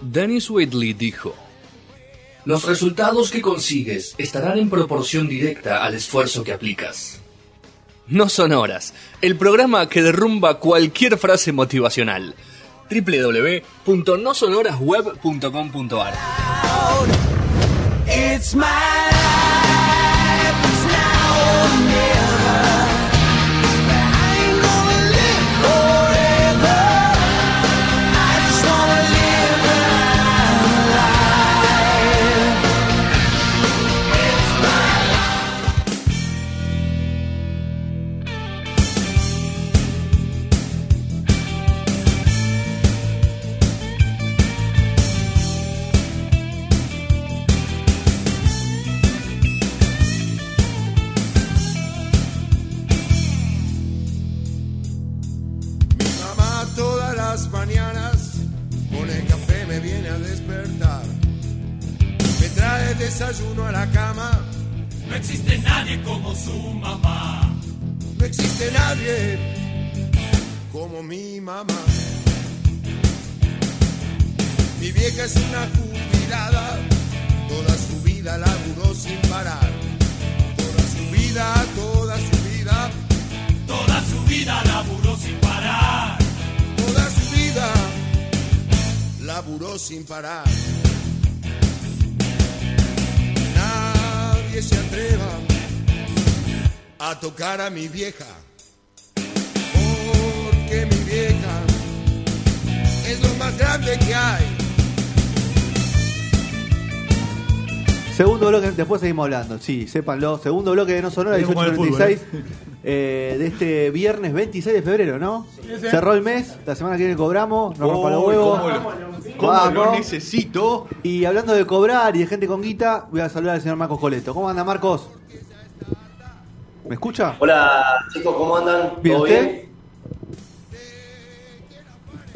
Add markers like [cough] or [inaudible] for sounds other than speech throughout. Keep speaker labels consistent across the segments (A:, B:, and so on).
A: Dennis Whitley dijo, Los resultados que consigues estarán en proporción directa al esfuerzo que aplicas. No son horas, el programa que derrumba cualquier frase motivacional. It's my
B: como
C: mi mamá. Mi vieja es una jubilada, toda su vida laburó sin parar. Toda su vida, toda su vida.
B: Toda su vida laburó sin parar.
C: Toda su vida laburó sin parar. se atreva a tocar a mi vieja. Es lo más grande que hay.
D: Segundo bloque, después seguimos hablando, sí, sépanlo. Segundo bloque de No Sonora, 1836, [laughs] eh, de este viernes 26 de febrero, ¿no? Cerró el mes, la semana que viene cobramos, nos rompa los huevos.
E: ¿Cómo lo necesito?
D: Y hablando de cobrar y de gente con guita, voy a saludar al señor Marcos Coleto. ¿Cómo anda, Marcos? ¿Me escucha?
F: Hola, chicos, ¿cómo andan?
D: ¿Bien ¿Todo usted? bien?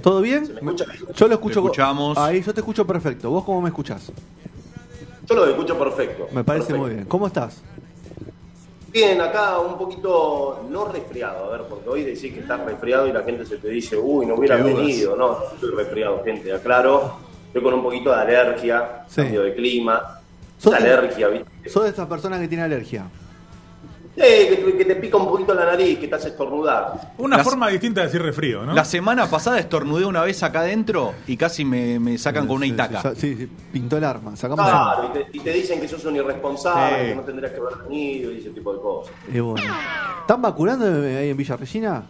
D: ¿Todo bien?
F: me escucha?
D: Yo lo escucho.
E: escuchamos.
D: Ahí, yo te escucho perfecto. ¿Vos cómo me escuchás?
F: Yo lo escucho perfecto.
D: Me parece
F: perfecto.
D: muy bien. ¿Cómo estás?
F: Bien, acá un poquito no resfriado, a ver, porque hoy decís que estás resfriado y la gente se te dice, uy, no hubieras venido, no, estoy resfriado, gente, aclaro, estoy con un poquito de alergia,
D: Sí.
F: cambio de clima,
D: ¿Sos de-
F: alergia, ¿viste?
D: Sos de estas personas que tiene alergia.
F: Eh, que, te- pica un poquito la nariz, que te hace estornudar.
G: Una forma distinta de decir resfrío, ¿no?
E: La semana pasada estornudé una vez acá adentro y casi me, me sacan con una itaca.
D: Sí, sí, pintó el arma. Sacamos
F: Claro, y te, y te dicen que sos un irresponsable,
E: Sí.
F: que no tendrías que haber venido y ese tipo de cosas.
D: el... Y bueno. ¿Están vacunando ahí en Villa Regina?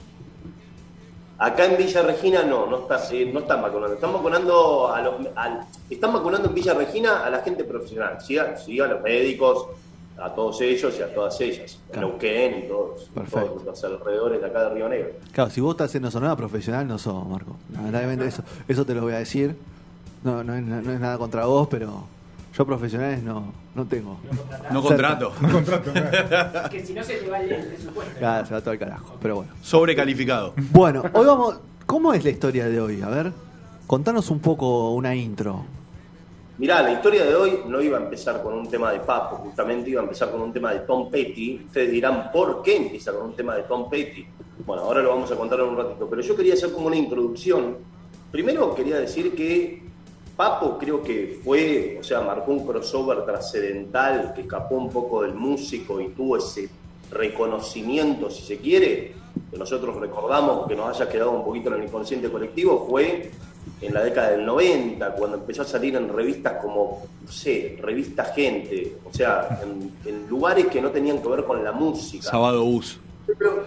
F: Acá en Villa Regina no, no, está, eh, no están vacunando. Están vacunando a los, al- están vacunando en Villa Regina a la gente profesional, sí sí a los médicos, a todos ellos y a todas ellas,
D: Claro.
F: Neuquén y todos, los alrededores de acá de Río Negro.
D: Claro, si vos estás haciendo sonora profesional, no sos, Marco. Lamentablemente eso, eso te lo voy a decir. No, no, es, no es nada contra vos, pero yo profesionales no, no tengo.
E: No contrato. [laughs]
G: No contrato. nada. [laughs]
H: Que si no se te va el presupuesto.
D: Claro, se va todo el carajo, pero bueno.
E: Sobrecalificado.
D: Bueno, hoy vamos. ¿Cómo es la historia de hoy? A ver, contanos un poco una intro.
F: Mirá, la historia de hoy no iba a empezar con un tema de Papo, justamente iba a empezar con un tema de Tom Petty. Ustedes dirán, ¿por qué empieza con un tema de Tom Petty? Bueno, ahora lo vamos a contar en un ratito, pero yo quería hacer como una introducción. Primero quería decir que Papo creo que fue, o sea, marcó un crossover trascendental que escapó un poco del músico y tuvo ese reconocimiento, si se quiere, que nosotros recordamos, que nos haya quedado un poquito en el inconsciente colectivo, fue en la década del 90, cuando empezó a salir en revistas como, no sé, revista Gente, o sea, en, en lugares que no tenían que ver con la música.
E: Sábado bus.
F: Pero,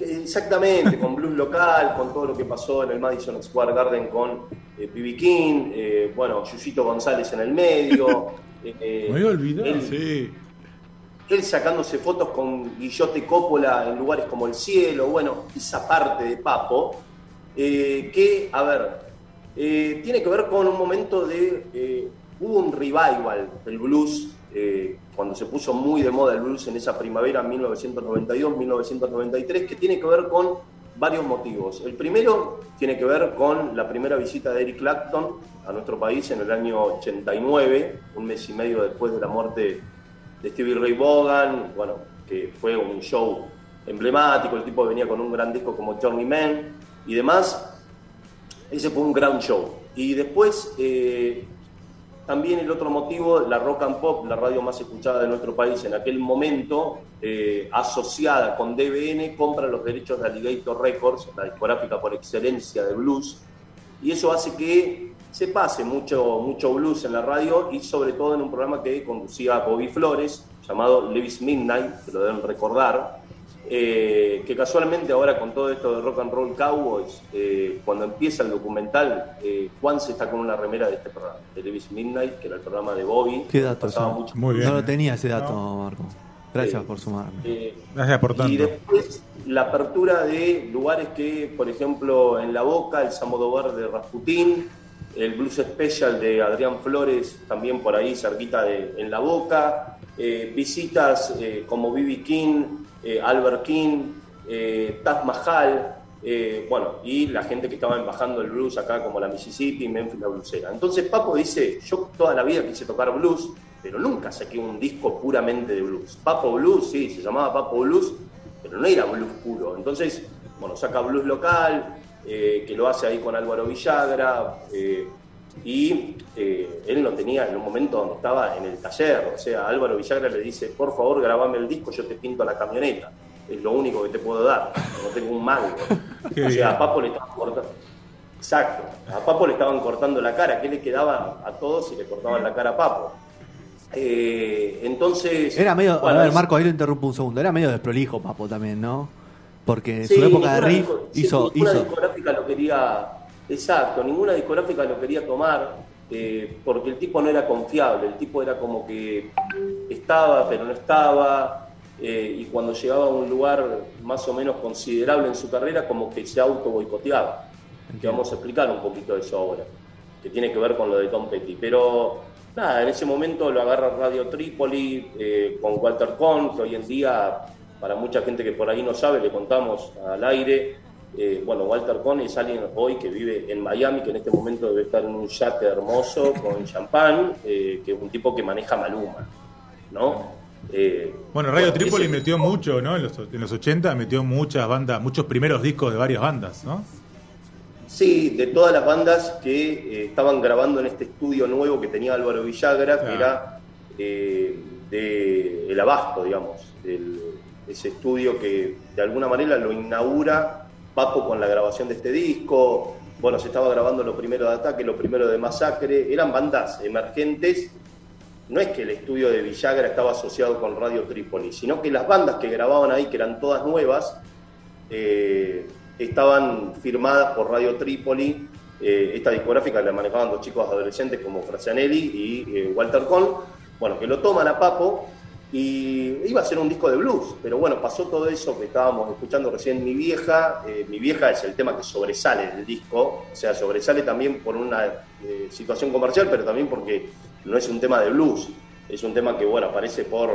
F: exactamente, con blues local, con todo lo que pasó en el Madison Square Garden con eh, B.B. King, eh, bueno, Yuyito González en el medio. eh, [laughs]
G: Me había olvidado.
F: él-
E: Sí.
F: él sacándose fotos con Guillote Coppola en lugares como el cielo, bueno, esa parte de Papo, eh, que, a ver, eh, tiene que ver con un momento de, eh, hubo un revival del blues, eh, cuando se puso muy de moda el blues en esa primavera 1992-1993, que tiene que ver con varios motivos. El primero tiene que ver con la primera visita de Eric Clapton a nuestro país en el año 89, un mes y medio después de la muerte de Stevie Ray Vaughan, bueno, que fue un show emblemático, el tipo venía con un gran disco como Journeyman y demás. Ese fue un gran show. Y después, eh, también el otro motivo, la Rock and Pop, la radio más escuchada de nuestro país en aquel momento, eh, asociada con DBN, compra los derechos de Alligator Records, la discográfica por excelencia de blues, y eso hace que se pase mucho, mucho blues en la radio y sobre todo en un programa que conducía Bobby Flores, llamado Levis Midnight, que lo deben recordar, eh, que casualmente ahora con todo esto de Rock and Roll Cowboys, eh, cuando empieza el documental, eh, Juan se está con una remera de este programa, de Levis Midnight, que era el programa de Bobby.
D: Qué dato.
F: Mucho.
G: Muy bien.
D: No lo tenía ese dato, Marco. Gracias por sumarme.
F: Eh,
G: Gracias por
F: y
G: tanto.
F: después la apertura de lugares que, por ejemplo, en La Boca, el Samodovar de Rasputín, el Blues Special de Adrián Flores, también por ahí cerquita de, en La Boca, eh, visitas eh, como B.B. King, eh, Albert King, eh, Taj Mahal, eh, bueno, y la gente que estaba embajando el blues acá como la Mississippi, Memphis, la blusera. Entonces Papo dice, yo toda la vida quise tocar blues, pero nunca saqué un disco puramente de blues. Papo Blues, sí, se llamaba Papo Blues, pero no era blues puro. Entonces, bueno, saca blues local, eh, que lo hace ahí con Álvaro Villagra, eh, y eh, él no tenía en un momento donde estaba en el taller, o sea, Álvaro Villagra le dice, por favor, grabame el disco, yo te pinto la camioneta. Es lo único que te puedo dar, no tengo un mango. [laughs] O sea, a Papo le estaban cortando. Exacto, a Papo le estaban cortando la cara, ¿qué le quedaba a todos si le cortaban la cara a Papo? Eh, entonces.
D: Era medio.
F: bueno,
D: a ver, Marco, ahí lo interrumpo un segundo. Era medio desprolijo, Papo, también, ¿no? Porque en
F: Sí,
D: su época de riff
F: sí,
D: hizo.
F: ninguna
D: hizo
F: discográfica lo quería. Exacto, ninguna discográfica lo quería tomar eh, porque el tipo no era confiable. El tipo era como que estaba, pero no estaba. eh, y cuando llegaba a un lugar más o menos considerable en su carrera, como que se auto boicoteaba. Que vamos a explicar un poquito eso ahora, que tiene que ver con lo de Tom Petty. Pero nada, en ese momento lo agarra Radio Trípoli eh, con Walter Cohn, que hoy en día, para mucha gente que por ahí no sabe, le contamos al aire. Eh, bueno, Walter Cohn es alguien hoy que vive en Miami, que en este momento debe estar en un yate hermoso con champán, eh, que es un tipo que maneja Maluma, ¿no? Eh,
G: Bueno, Radio
F: ese
G: Trípoli
F: tipo-
G: metió mucho, ¿no? En los, en los 80 metió muchas bandas, muchos primeros discos de varias bandas, ¿no?
F: Sí, de todas las bandas que estaban grabando en este estudio nuevo que tenía Álvaro Villagra, que era de El Abasto, digamos, ese estudio que de alguna manera lo inaugura Papo con la grabación de este disco. Bueno, se estaba grabando lo primero de Ataque, lo primero de Masacre, eran bandas emergentes. No es que el estudio de Villagra estaba asociado con Radio Trípoli, sino que las bandas que grababan ahí, que eran todas nuevas, eh, estaban firmadas por Radio Trípoli. eh, esta discográfica la manejaban dos chicos adolescentes como Frazianelli y eh, Walter Cohn. Bueno, que lo toman a Papo y iba a ser un disco de blues, pero bueno, pasó todo eso que estábamos escuchando recién. Mi Vieja. eh, Mi Vieja es el tema que sobresale del disco, o sea, sobresale también por una eh, situación comercial, pero también porque no es un tema de blues, es un tema que, bueno, aparece por,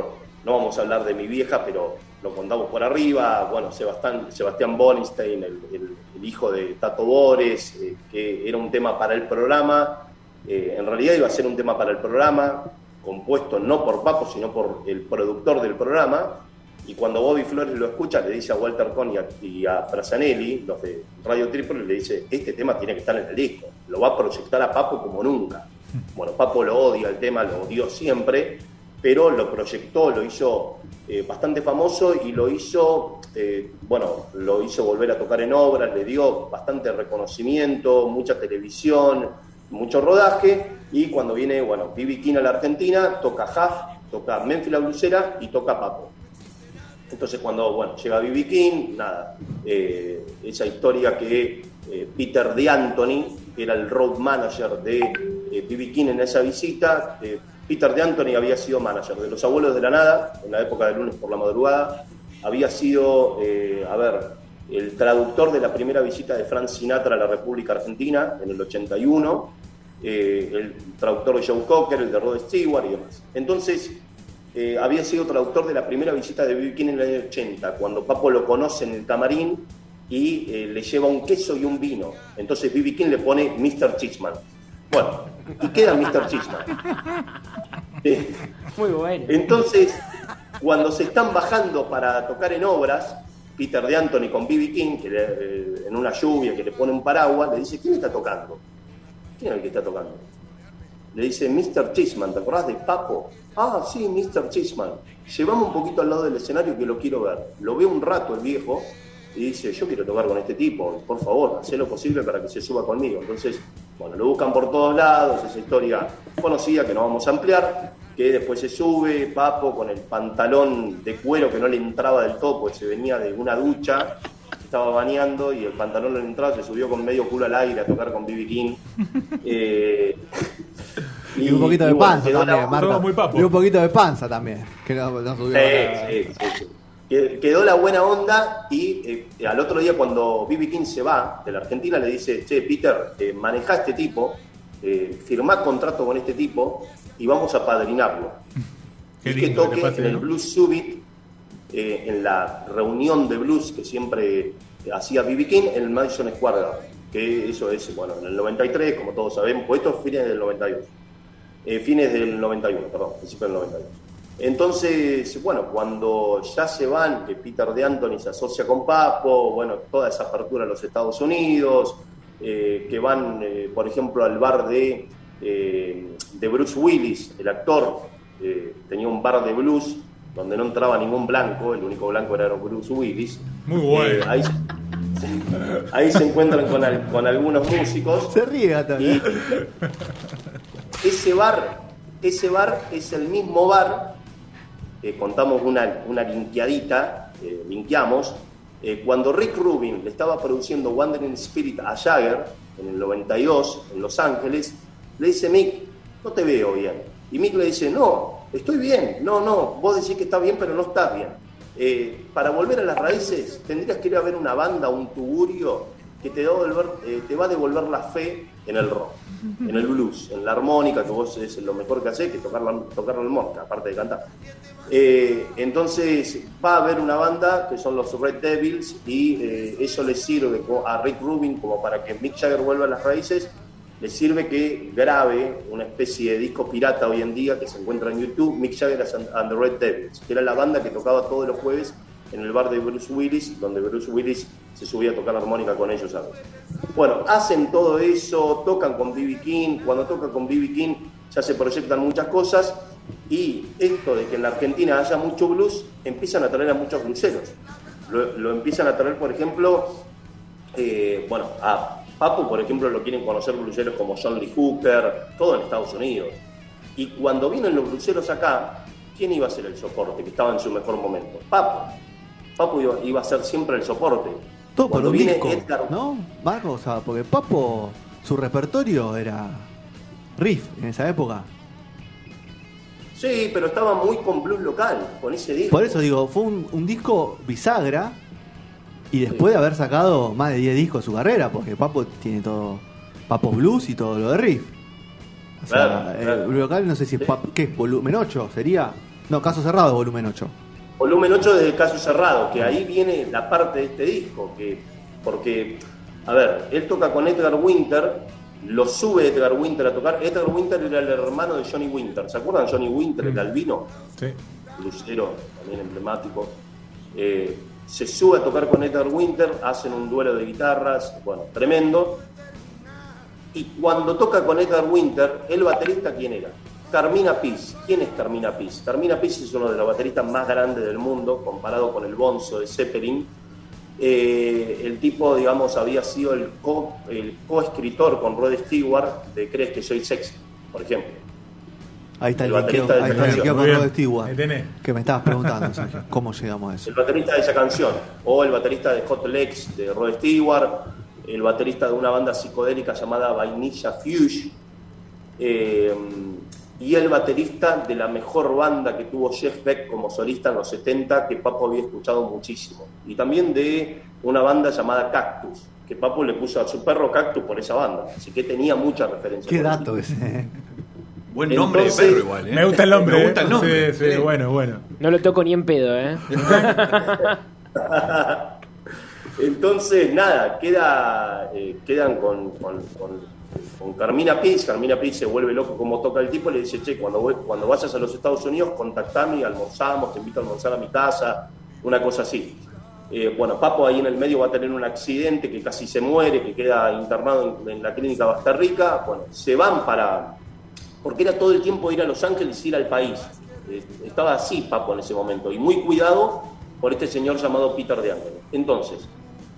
F: no vamos a hablar de Mi Vieja, pero lo contamos por arriba, bueno, Sebastián, Sebastián el hijo de Tato Bores, eh, que era un tema para el programa, eh, en realidad iba a ser un tema para el programa, compuesto no por Papo, sino por el productor del programa, y cuando Bobby Flores lo escucha, le dice a Walter Cohn y a, y los de Radio Triple, le dice, este tema tiene que estar en el disco, lo va a proyectar a Papo como nunca. Bueno, Papo lo odia el tema, lo odió siempre, pero lo proyectó, lo hizo eh, bastante famoso y lo hizo, eh, bueno, lo hizo volver a tocar en obras, le dio bastante reconocimiento, mucha televisión, mucho rodaje, y cuando viene, bueno, B.B. King a la Argentina, toca Huff, toca Memphis la Blusera y toca Papo. Entonces cuando bueno, llega B.B. King, nada, eh, esa historia que eh, Peter de Anthony, que era el road manager de eh. King en esa visita, eh, Peter de Anthony había sido manager de Los Abuelos de la Nada, en la época de lunes por la madrugada, había sido, a ver, el traductor de la primera visita de Frank Sinatra a la República Argentina en el 81, eh, el traductor de Joe Cocker, el de Rod Stewart y demás. Entonces, eh, había sido traductor de la primera visita de B.B. King en el año 80, cuando Papo lo conoce en el camarín y eh, le lleva un queso y un vino. Entonces B.B. King le pone Mr. Chichman. Bueno, y queda Mr. Chichman. [laughs] Eh,
H: Muy bueno.
F: entonces, cuando se están bajando para tocar en obras, Peter de Anthony con B.B. King, que eh, en una lluvia, que le pone un paraguas, le dice, ¿quién está tocando? ¿Quién es el que está tocando? Le dice, Mr. Chisman, ¿te acordás de Papo? Ah, sí, Mr. Chisman. Llevamos un poquito al lado del escenario que lo quiero ver. Lo ve un rato el viejo y dice, yo quiero tocar con este tipo, por favor, haz lo posible para que se suba conmigo. Entonces, bueno, lo buscan por todos lados, esa historia conocida que no vamos a ampliar, que después se sube, Papo con el pantalón de cuero que no le entraba del todo, pues se venía de una ducha, se estaba bañando y el pantalón no le entraba, se subió con medio culo al aire a tocar con B.B. King. [laughs] Eh,
D: Y, un poquito de
F: bueno,
D: panza
F: la-
D: también, Marta.
G: muy papo.
D: Y un poquito de panza también. Que no, no subió.
F: Sí, sí, sí, sí. Que- Quedó la buena onda y eh, al otro día cuando B.B. King se va de la Argentina le dice, che, Peter, eh, manejá a este tipo, eh, firmá contrato con este tipo y vamos a padrinarlo.
G: Qué
F: y que toque en el. Blues Summit, eh, en la reunión de blues que siempre hacía B.B. King en el Madison Square Garden. Que eso es, bueno, en el 93, como todos sabemos, pues esto es fines del 92. Eh, fines del 91, perdón, principios del 92. Entonces, bueno, cuando ya se van, que Peter de Anthony se asocia con Papo, bueno, toda esa apertura a los Estados Unidos, eh, que van, eh, por ejemplo, al bar de, eh, de Bruce Willis, el actor, eh, tenía un bar de blues donde no entraba ningún blanco, el único blanco era Bruce Willis.
G: Muy bueno.
F: Eh, ahí, ahí se encuentran con, al- con algunos músicos.
D: Se ríe
F: Y
D: ¿eh?
F: ese bar, ese bar es el mismo bar, eh, contamos una, una linkeadita, eh, linkeamos, eh, cuando Rick Rubin le estaba produciendo Wandering Spirit a Jagger en el 92 en Los Ángeles, le dice Mick, no te veo bien. Y Mick le dice, no, estoy bien, no, no, vos decís que está bien, pero no estás bien. Eh, para volver a las raíces tendrías que ir a ver una banda, un tugurio, que te, va a devolver, eh, te va a devolver la fe en el rock, en el blues, en la armónica, que vos es lo mejor que haces, que tocar la, tocar la armónica, aparte de cantar. Eh, entonces va a haber una banda que son los Red Devils y eh, eso le sirve a Rick Rubin como para que Mick Jagger vuelva a las raíces, le sirve que grabe una especie de disco pirata hoy en día que se encuentra en YouTube, Mick Jagger and the Red Devils, que era la banda que tocaba todos los jueves en el bar de Bruce Willis, donde Bruce Willis se subía a tocar la armónica con ellos. ¿sabes? Bueno, hacen todo eso, tocan con B.B. King, cuando tocan con B.B. King ya se proyectan muchas cosas y esto de que en la Argentina haya mucho blues, empiezan a traer a muchos blueseros. Lo, lo empiezan a traer, por ejemplo, eh, bueno, a Papo, por ejemplo, lo quieren conocer bluseros como John Lee Hooker, todo en Estados Unidos. Y cuando vienen los bluseros acá, ¿quién iba a ser el soporte que estaba en su mejor momento? Papo. Papo iba, iba a ser siempre el soporte.
D: Todo por
F: Cuando
D: un
F: viene
D: disco,
F: Edgar-
D: ¿no? Marco, o sea, porque Papo, su repertorio era riff en esa época.
F: Sí, pero estaba muy con blues local, con ese disco.
D: Por eso digo, fue un, un disco bisagra y después de haber sacado más de 10 discos de su carrera, porque Papo tiene todo, Papo Blues y todo lo de riff. O sea,
F: Claro,
D: local no sé si es, pap- ¿qué es volumen 8, sería. No, caso cerrado, volumen 8.
F: Volumen 8 desde el caso cerrado, que ahí viene la parte de este disco, que porque, a ver, él toca con Edgar Winter, lo sube Edgar Winter a tocar. Edgar Winter era el hermano de Johnny Winter, ¿se acuerdan de Johnny Winter, el albino?
G: Sí.
F: Lucero, también emblemático. Eh, se sube a tocar con Edgar Winter, hacen un duelo de guitarras, bueno, tremendo. Y cuando toca con Edgar Winter, el baterista, ¿quién era? Carmina Piz. ¿Quién es Carmina Piz? Carmina Piz es uno de los bateristas más grandes del mundo, comparado con el Bonzo de Zeppelin. Eh, el tipo, digamos, había sido el co- el coescritor con Rod Stewart de Crees que soy sexy, por ejemplo.
D: Ahí está el,
F: El
D: linkeo,
F: baterista de
D: ahí está el con Rod. Stewart. Que me estabas preguntando, Sergio, ¿cómo llegamos a eso?
F: El baterista de esa canción, o el baterista de Hot Legs de Rod Stewart, el baterista de una banda psicodélica llamada Vainilla Fuge, eh, y el baterista de la mejor banda que tuvo Jeff Beck como solista en los 70, que Papo había escuchado muchísimo. Y también de una banda llamada Cactus, que Papo le puso a su perro Cactus por esa banda. Así que tenía mucha referencia.
D: Qué dato ese. ¿Eh?
E: Buen nombre
F: Entonces-
E: de perro igual, ¿eh?
G: Me gusta el nombre.
E: Me gusta el
G: ¿eh?
E: nombre.
G: Sí, sí, bueno, bueno.
H: No lo toco ni en pedo, ¿eh? [laughs]
F: Entonces, nada, queda, eh, quedan con, con, con- con Carmina Piz. Carmina Piz se vuelve loco como toca el tipo y le dice, che, cuando, voy- cuando vayas a los Estados Unidos, contactame, almorzamos, te invito a almorzar a mi casa, una cosa así. Eh, bueno, Papo ahí en el medio va a tener un accidente que casi se muere, que queda internado en, en la clínica Basta Rica. Bueno, se van para. Porque era todo el tiempo ir a Los Ángeles ir al país. Eh, estaba así Papo en ese momento y muy cuidado por este señor llamado Peter de. Entonces,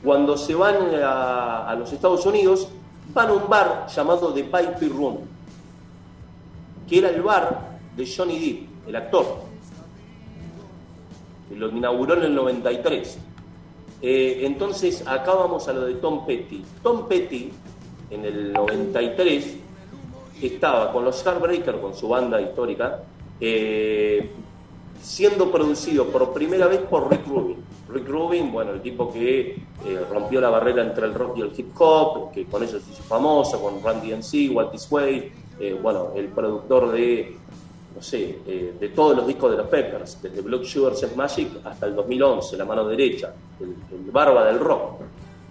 F: cuando se van a, los Estados Unidos, van a un bar llamado The Piper Room, que era el bar de Johnny Depp, el actor. Lo inauguró en el 93. Eh, entonces, acá vamos a lo de Tom Petty. Tom Petty, en el 93, estaba con los Heartbreakers, con su banda histórica, eh, siendo producido por primera vez por Rick Rubin. Rick Rubin, bueno, el tipo que eh, rompió la barrera entre el rock y el hip hop, que con eso se hizo famoso, con Randy MC, Walt Disney, eh, bueno, el productor de, no sé, de todos los discos de los Peppers, desde Blood Sugar Magic hasta el 2011, la mano derecha, el barba del rock.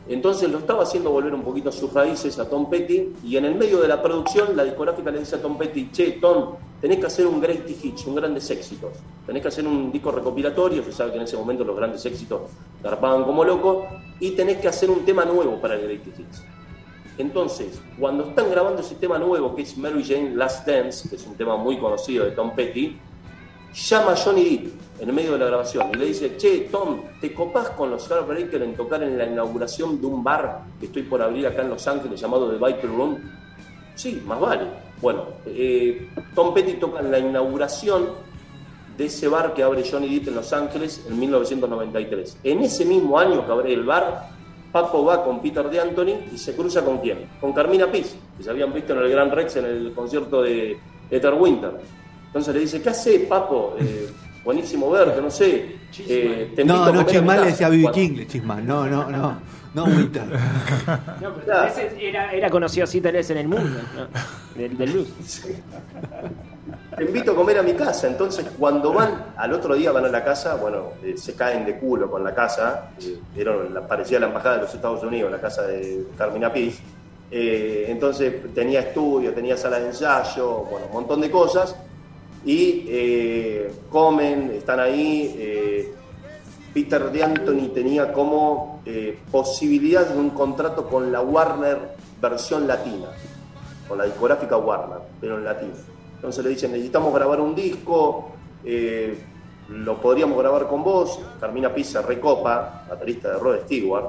F: Entonces lo estaba haciendo volver un poquito a sus raíces a Tom Petty y en el medio de la producción la discográfica le dice a Tom Petty, che, Tom, tenés que hacer un great hits, un grandes éxitos. Tenés que hacer un disco recopilatorio, se sabe que en ese momento los grandes éxitos garpaban como locos, y tenés que hacer un tema nuevo para el great hits. Entonces, cuando están grabando ese tema nuevo, que es Mary Jane Last Dance, que es un tema muy conocido de Tom Petty, llama a Johnny Depp en medio de la grabación y le dice, che, Tom, ¿te copás con los Heartbreakers en tocar en la inauguración de un bar que estoy por abrir acá en Los Ángeles llamado The Viper Room? Sí, más vale. Bueno, eh, Tom Petty toca en la inauguración de ese bar que abre Johnny Depp en Los Ángeles en 1993. En ese mismo año que abre el bar, Papo va con Peter de Anthony y se cruza con quién? Con Carmina Piz, que se habían visto en el Gran Rex en el concierto de Ether Winter. Entonces le dice, ¿qué hace, Papo? Eh, buenísimo verte, no sé. eh, te
D: No, no, Chismal le
F: casa".
D: decía
F: Bueno,
D: King, Chismal. No, no, no. No, Winter. [laughs]
H: No, pero
F: Claro.
H: era, era conocido así tal vez en el mundo, ¿no? del, del blues.
F: Te invito a comer a mi casa. Entonces, cuando van, al otro día van a la casa, bueno, eh, se caen de culo con la casa. eh, la, parecía la embajada de los Estados Unidos, la casa de Carmina Piz. Eh, entonces, tenía estudio, tenía sala de ensayo, bueno, un montón de cosas. Y eh, comen, están ahí. eh, Peter de Anthony tenía como eh, posibilidad de un contrato con la Warner versión latina, con la discográfica Warner, pero en latino. Entonces le dicen, necesitamos grabar un disco, eh, lo podríamos grabar con vos. Carmina Pizza recopa, baterista de Rod Stewart,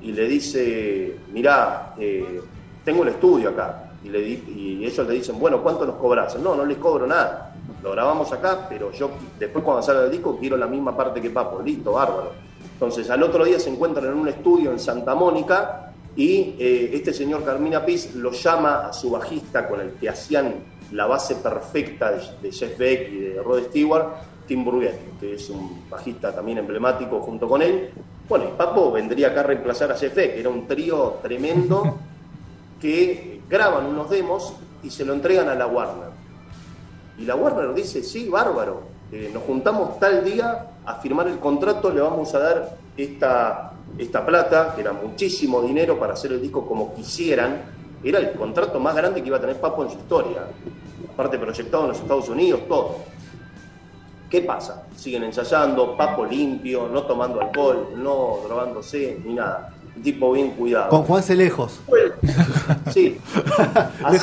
F: y le dice, mirá, eh, tengo el estudio acá. Y, y ellos le dicen, bueno, ¿cuánto nos cobras? No, no les cobro nada. Lo grabamos acá, pero yo después cuando salga el disco quiero la misma parte que Papo. Listo, bárbaro. Entonces al otro día se encuentran en un estudio en Santa Mónica y eh, este señor Carmina Piz lo llama a su bajista con el que hacían la base perfecta de, Jeff Beck y de Rod Stewart, Tim Burgett, que es un bajista también emblemático junto con él. Bueno, y Papo vendría acá a reemplazar a Jeff Beck, era un trío tremendo que graban unos demos y se lo entregan a la Warner. Y la Warner dice, sí, bárbaro, eh, nos juntamos tal día a firmar el contrato, le vamos a dar esta, esta plata, que era muchísimo dinero para hacer el disco como quisieran. Era el contrato más grande que iba a tener Papo en su historia. Aparte proyectado en los Estados Unidos, todo. ¿Qué pasa? Siguen ensayando, Papo limpio, no tomando alcohol, no drogándose, ni nada. Un tipo bien cuidado.
D: Con Juan Celejos.
F: Sí. [laughs] Así,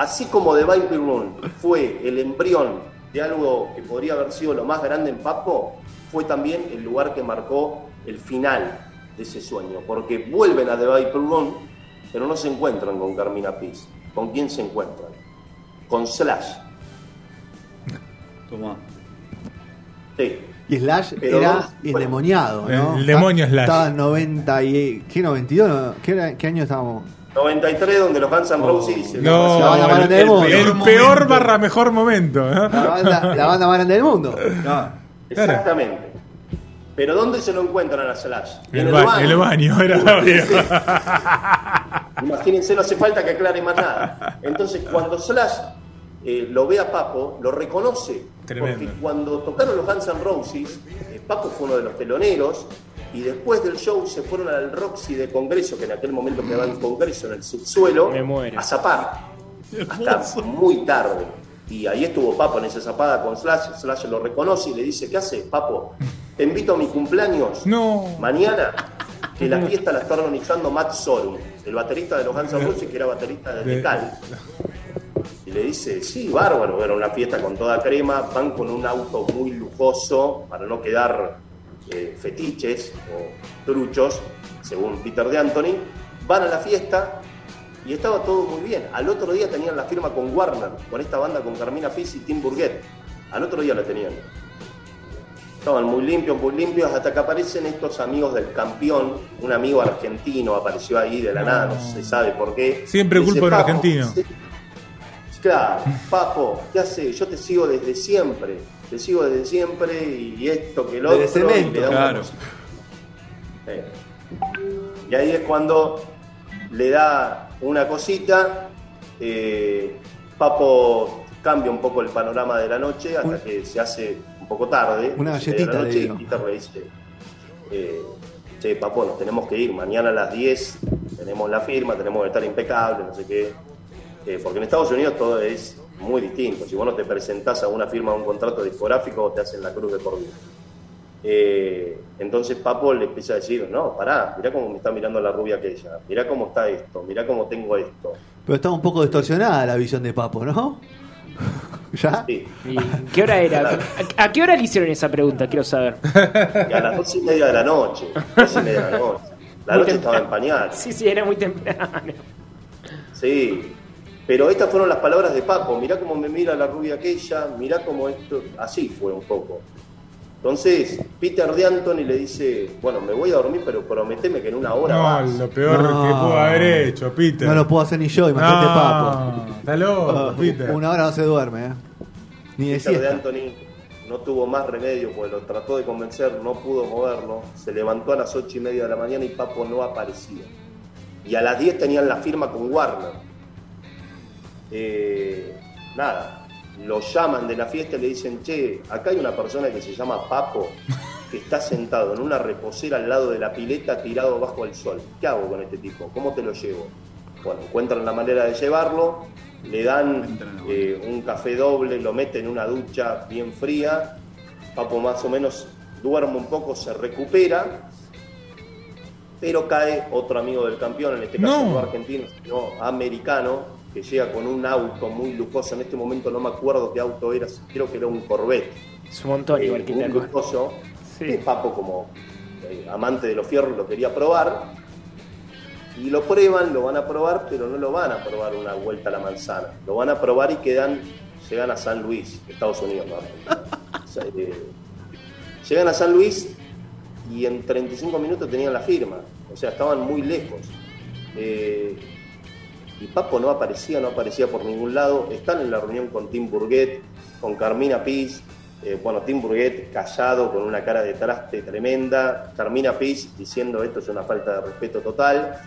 F: así como The Viper Room fue el embrión de algo que podría haber sido lo más grande en Papo, fue también el lugar que marcó el final de ese sueño. Porque vuelven a The Viper Room, pero no se encuentran con Carmina Piz. ¿Con quién se encuentran? Con Slash.
E: Tomá.
F: Sí.
D: Y Slash
F: Pero
D: era
F: dos-
D: endemoniado, ¿no?
G: El demonio Slash.
D: Estaba en 90 y... ¿Qué 92? No, ¿Qué, era- ¿Qué año estábamos?
F: 93, donde los Guns N' Roses... se
G: No,
D: La banda más grande del
G: el,
D: mundo.
G: el peor barra mejor momento. ¿no?
D: La banda, la banda más grande del mundo.
F: Exactamente. Pero ¿dónde se lo encuentran a Slash?
G: El, ba- el baño era la
F: Imagínense, no hace falta que aclare más nada. Entonces, cuando Slash eh, lo ve a Papo, lo reconoce.
G: Tremendo.
F: Porque cuando tocaron los Guns N' Roses, eh, Papo fue uno de los teloneros. Y después del show se fueron al Roxy de Congreso, que en aquel momento quedaba en Congreso, en el subsuelo,
H: Me muero.
F: a zapar. Hasta muy tarde. Y ahí estuvo Papo en esa zapada con Slash. Slash lo reconoce y le dice, ¿qué hace, Papo? te invito a mi cumpleaños
G: No.
F: mañana, que la fiesta la está organizando Matt Sorum, el baterista de los Guns N' Roses que era baterista de
G: De-
F: Decal. Y le dice, sí, bárbaro, era una fiesta con toda crema, van con un auto muy lujoso para no quedar eh, fetiches o truchos, según Peter de Anthony, van a la fiesta y estaba todo muy bien. Al otro día tenían la firma con Warner, con esta banda con Carmina Fizz y Tim Burgett. Al otro día la tenían. Estaban muy limpios, muy limpios, hasta que aparecen estos amigos del campeón. Un amigo argentino apareció ahí de la nada, no se sabe por qué.
G: Siempre culpa de un
F: "Papo,
G: argentino".
F: Claro, Papo, ¿qué hace? Yo te sigo desde siempre. Te sigo desde siempre y esto que lo otro. y
D: cemento,
F: le da una
E: claro.
F: Sí. Y ahí es cuando le da una cosita. eh, Papo cambia un poco el panorama de la noche hasta que se hace un poco tarde.
D: Una
F: once de
D: galletita
F: la noche, y Peter le dice, eh, che, Papo, nos tenemos que ir. Mañana a las 10 tenemos la firma, tenemos que estar impecables, no sé qué. Eh, porque en Estados Unidos todo es muy distinto. Si vos no te presentás a una firma, a un contrato discográfico, te hacen la cruz de por vida. Eh, entonces Papo le empieza a decir, no, pará, mirá cómo me está mirando la rubia aquella, mirá cómo está esto, mirá cómo tengo esto.
D: Pero está un poco distorsionada la visión de Papo, ¿no? [laughs] ¿Ya?
F: Sí.
H: ¿Y qué hora era? ¿A, qué hora le hicieron esa pregunta? Quiero saber.
F: Y a las dos y media de la noche, dos y media de la noche. La noche estaba en pañal.
H: Sí, sí, era muy temprano.
F: Sí, pero estas fueron las palabras de Papo. Mirá cómo me mira la rubia aquella, mirá cómo esto. Así fue un poco. Entonces, Peter de Anthony le dice: Bueno, me voy a dormir, pero prometeme que en una hora
G: No,
F: vas.
G: lo peor
D: No.
G: que pudo haber hecho, Peter.
D: No lo puedo hacer ni yo, imagínate
G: No,
D: Papo.
G: Está loco,
D: Ah,
G: Peter.
D: Una hora no se duerme, ¿eh? Ni
F: Peter de. Anthony no tuvo más remedio, porque lo trató de convencer, no pudo moverlo. Se levantó a las ocho y media de la mañana y Papo no aparecía. Y a las 10 tenían la firma con Warner. Eh, nada, lo llaman de la fiesta y le dicen, che, acá hay una persona que se llama Papo, que está sentado en una reposera al lado de la pileta tirado bajo el sol. ¿Qué hago con este tipo? ¿Cómo te lo llevo? Bueno, encuentran la manera de llevarlo, le dan eh, un café doble, lo meten en una ducha bien fría, Papo más o menos duerme un poco, se recupera, pero cae otro amigo del campeón, en este caso
G: No.
F: no argentino, sino americano, que llega con un auto muy lujoso, en este momento no me acuerdo qué auto era, creo que era un Corvette,
H: Es un montón
F: eh, muy lujoso,
H: Sí.
F: que Papo como eh, amante de los fierros lo quería probar, y lo prueban, lo van a probar, pero no lo van a probar una vuelta a la manzana, lo van a probar y quedan, llegan a San Luis, Estados Unidos, ¿no? [laughs] O sea, eh, llegan a San Luis y en 35 minutos tenían la firma, o sea, estaban muy lejos. Eh, y Papo no aparecía, no aparecía por ningún lado. Están en la reunión con Tim Burguet, con Carmina Piz. eh, bueno, Tim Burguet callado, con una cara de traste tremenda. Carmina Piz diciendo esto es una falta de respeto total.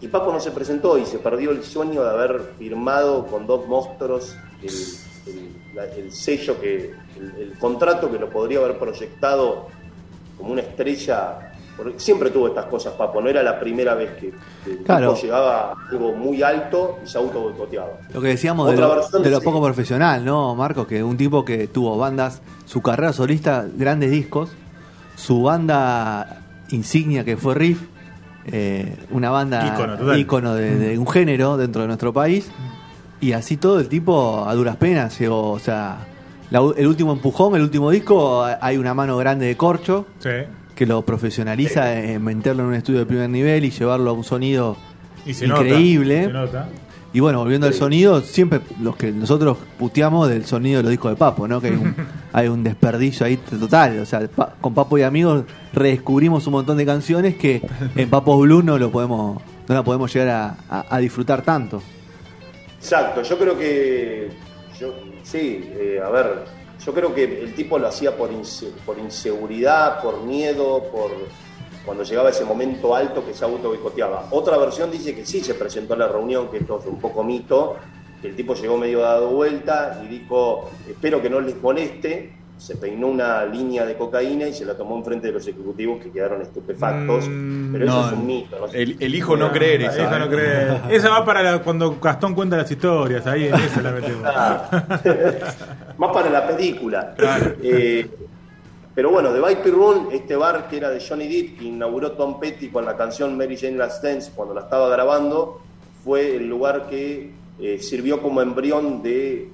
F: Y Papo no se presentó y se perdió el sueño de haber firmado con dos monstruos el, sello, que el contrato que lo podría haber proyectado como una estrella. Porque siempre tuvo estas cosas, Papo. No era la primera vez que, que
D: Claro.
F: llegaba a algo muy alto y se auto boicoteaba.
D: Lo que decíamos de lo,
F: versión,
D: de lo
F: sí.
D: poco profesional, ¿no, Marcos? Que un tipo que tuvo bandas, su carrera solista, grandes discos, su banda insignia que fue Riff, eh, una banda
G: Ícono,
D: de, de un género dentro de nuestro país, y así todo el tipo a duras penas llegó, o sea, la- el último empujón, el último disco, hay una mano grande de corcho
G: Sí.
D: Que lo profesionaliza en meterlo en un estudio de primer nivel y llevarlo a un sonido
G: Y se
D: increíble.
G: nota. Se nota.
D: Y bueno, volviendo al sonido, siempre los que nosotros puteamos del sonido de los discos de Papo, ¿no? Que hay un, [laughs] hay un desperdicio ahí total. O sea, pa- con Papo y amigos redescubrimos un montón de canciones que [laughs] en Papo Blue no lo podemos, no la podemos llegar a, a- a disfrutar tanto.
F: Exacto, yo creo que. Yo, sí, eh, a ver, yo creo que el tipo lo hacía por, inse- por inseguridad, por miedo, por cuando llegaba ese momento alto que se auto boicoteaba. Otra versión dice que sí se presentó a la reunión, que esto es un poco mito, que el tipo llegó medio dado vuelta y dijo, espero que no les moleste, se peinó una línea de cocaína y se la tomó enfrente de los ejecutivos que quedaron estupefactos.
G: Mm,
F: pero eso
E: no,
F: es un mito. ¿no?
E: El, elijo no creer esa.
G: Esa no cree. Esa [laughs] va para la- cuando Gastón cuenta las historias. Ahí en esa la metemos.
F: Más para la película. Eh, Pero bueno, The Viper Room, este bar que era de Johnny Depp, que inauguró Tom Petty con la canción Mary Jane Last Dance cuando la estaba grabando, fue el lugar que eh, sirvió como embrión de eh,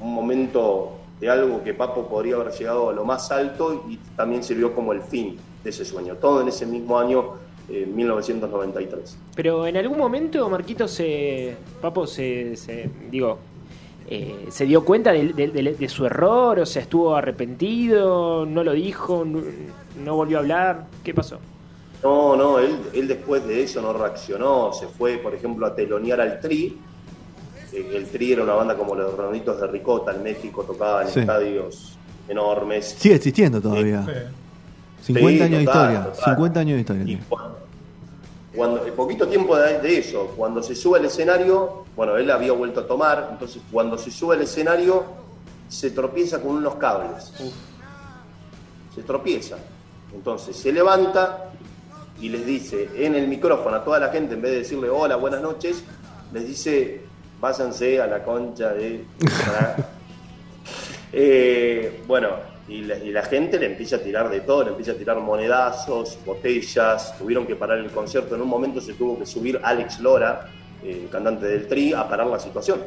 F: un momento de algo que Papo podría haber llegado a lo más alto y también sirvió como el fin de ese sueño. Todo en ese mismo año, eh, 1993.
H: Pero en algún momento Marquito se. Papo se. se- digo. Eh, se dio cuenta de, de- de- de su error, o sea, estuvo arrepentido, no lo dijo, no, no volvió a hablar. ¿Qué pasó?
F: No, no, él, él después de eso no reaccionó, se fue, por ejemplo, a telonear al Tri. Eh, El Tri era una banda como los Redonditos de Ricota en México, tocaba en
D: Sí.
F: estadios enormes.
D: Sigue existiendo todavía.
G: Sí.
D: 50
F: Sí,
D: años de
F: total,
D: historia.
F: total.
D: 50 años de historia.
F: Y
D: tiene.
F: cuando, cuando- poquito tiempo de, de eso, cuando se sube al escenario, bueno, él había vuelto a tomar, entonces cuando se sube al escenario se tropieza con unos cables. Se tropieza. Entonces se levanta y les dice en el micrófono a toda la gente, en vez de decirle hola, buenas noches, les dice váyanse a la concha de... [laughs] Eh, bueno, y la, y la gente le empieza a tirar de todo, le empieza a tirar monedazos, botellas, tuvieron que parar el concierto, en un momento se tuvo que subir Alex Lora, eh, cantante del Tri, a parar la situación.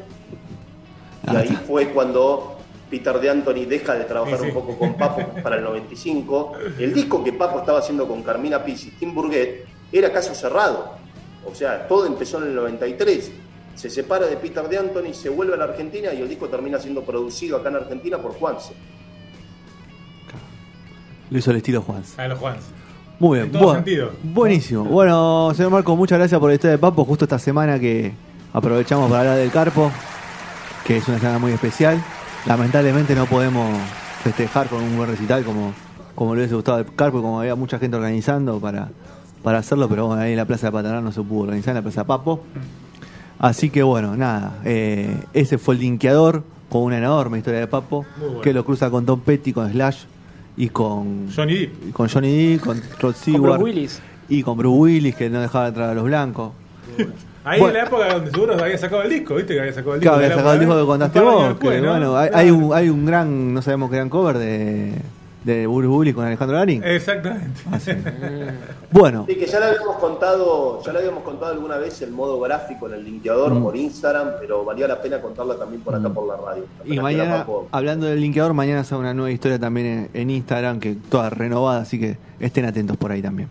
F: Y
D: Ah,
F: ahí fue cuando Peter de Anthony deja de trabajar
G: Sí, sí.
F: un poco con Papo [laughs] para el 95. El disco que Papo estaba haciendo con Carmina Pizzi y Tim Burguet era caso cerrado. O sea, todo empezó en el 93. Se separa de Peter de Anthony, se vuelve a la Argentina y el disco termina siendo producido acá en Argentina por Juanse.
D: Lo hizo el estilo Juan.
G: A los Juans.
D: Muy bien.
G: En todo
D: Bueno,
G: sentido.
D: Buenísimo. Bueno, señor Marco, muchas gracias por la historia de Papo. Justo esta semana que aprovechamos para hablar del Carpo, que es una semana muy especial. Lamentablemente no podemos festejar con un buen recital como, como le hubiese gustado el Carpo, y como había mucha gente organizando para, para hacerlo, pero bueno, ahí en la Plaza de Patanar no se pudo organizar, en la Plaza Papo. Así que bueno, nada, eh, ese fue el linkeador con una enorme historia de Papo,
G: Muy bueno.
D: que lo cruza con Tom Petty, con Slash y con
G: Johnny Depp.
D: con Johnny Depp, con Rod
H: Con
D: Stewart
H: Bruce Willis.
D: y con Bruce Willis que no dejaba entrar a los blancos.
G: Ahí
D: Bueno.
G: en la época donde seguro había sacado el disco, ¿viste? Que había sacado el disco.
D: Claro,
G: de
D: había sacado el disco que contaste
G: de
D: vos. que, bueno, hay,
G: Claro.
D: hay un, hay un gran, no sabemos qué gran cover de, de Willis con Alejandro Garín.
G: Exactamente.
D: Así. [laughs] Bueno,
F: Sí, que ya le habíamos contado, ya le habíamos contado alguna vez el modo gráfico en el linkeador
D: Mm.
F: por Instagram, pero valía la pena contarla también por acá por la radio.
D: y mañana, hablando del linkeador, mañana sale una nueva historia también en, en Instagram, que toda renovada, así que estén atentos por ahí también.